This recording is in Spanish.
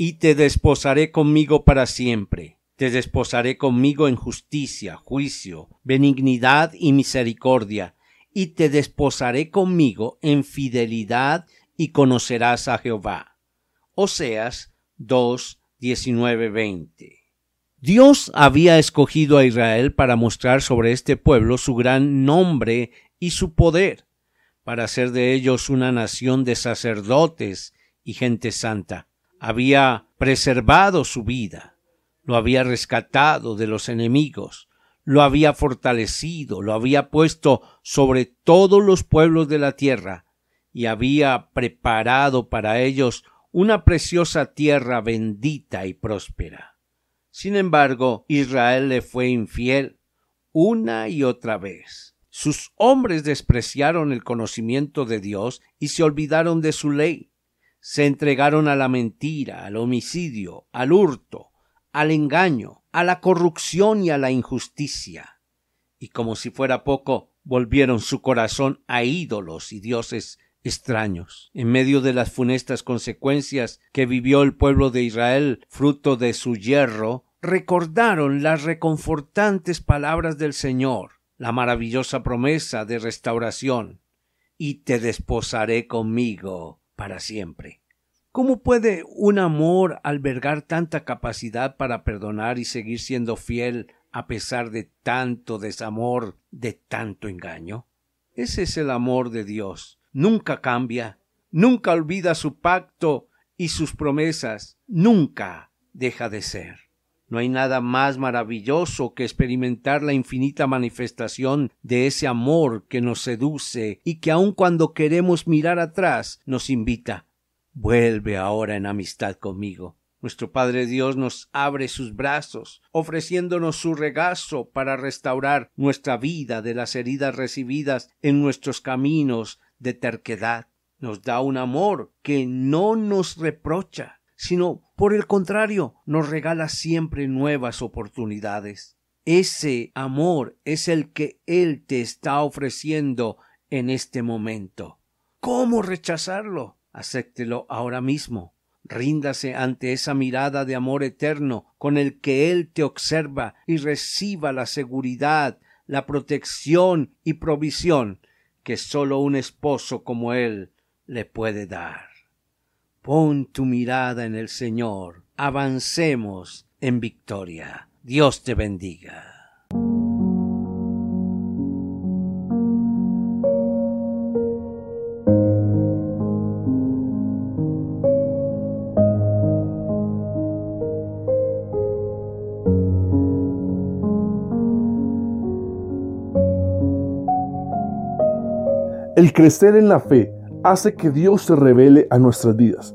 y te desposaré conmigo para siempre. Te desposaré conmigo en justicia, juicio, benignidad y misericordia, y te desposaré conmigo en fidelidad y conocerás a Jehová. Oseas 2, 19, 20. Dios había escogido a Israel para mostrar sobre este pueblo su gran nombre y su poder, para hacer de ellos una nación de sacerdotes y gente santa había preservado su vida, lo había rescatado de los enemigos, lo había fortalecido, lo había puesto sobre todos los pueblos de la tierra, y había preparado para ellos una preciosa tierra bendita y próspera. Sin embargo, Israel le fue infiel una y otra vez. Sus hombres despreciaron el conocimiento de Dios y se olvidaron de su ley se entregaron a la mentira, al homicidio, al hurto, al engaño, a la corrupción y a la injusticia. Y como si fuera poco, volvieron su corazón a ídolos y dioses extraños. En medio de las funestas consecuencias que vivió el pueblo de Israel fruto de su hierro, recordaron las reconfortantes palabras del Señor, la maravillosa promesa de restauración. Y te desposaré conmigo para siempre. ¿Cómo puede un amor albergar tanta capacidad para perdonar y seguir siendo fiel a pesar de tanto desamor, de tanto engaño? Ese es el amor de Dios. Nunca cambia, nunca olvida su pacto y sus promesas, nunca deja de ser. No hay nada más maravilloso que experimentar la infinita manifestación de ese amor que nos seduce y que aun cuando queremos mirar atrás nos invita. Vuelve ahora en amistad conmigo. Nuestro Padre Dios nos abre sus brazos, ofreciéndonos su regazo para restaurar nuestra vida de las heridas recibidas en nuestros caminos de terquedad. Nos da un amor que no nos reprocha, sino por el contrario, nos regala siempre nuevas oportunidades. Ese amor es el que Él te está ofreciendo en este momento. ¿Cómo rechazarlo? Acéptelo ahora mismo. Ríndase ante esa mirada de amor eterno con el que Él te observa y reciba la seguridad, la protección y provisión que sólo un esposo como Él le puede dar. Pon tu mirada en el Señor. Avancemos en victoria. Dios te bendiga. El crecer en la fe hace que Dios se revele a nuestras vidas.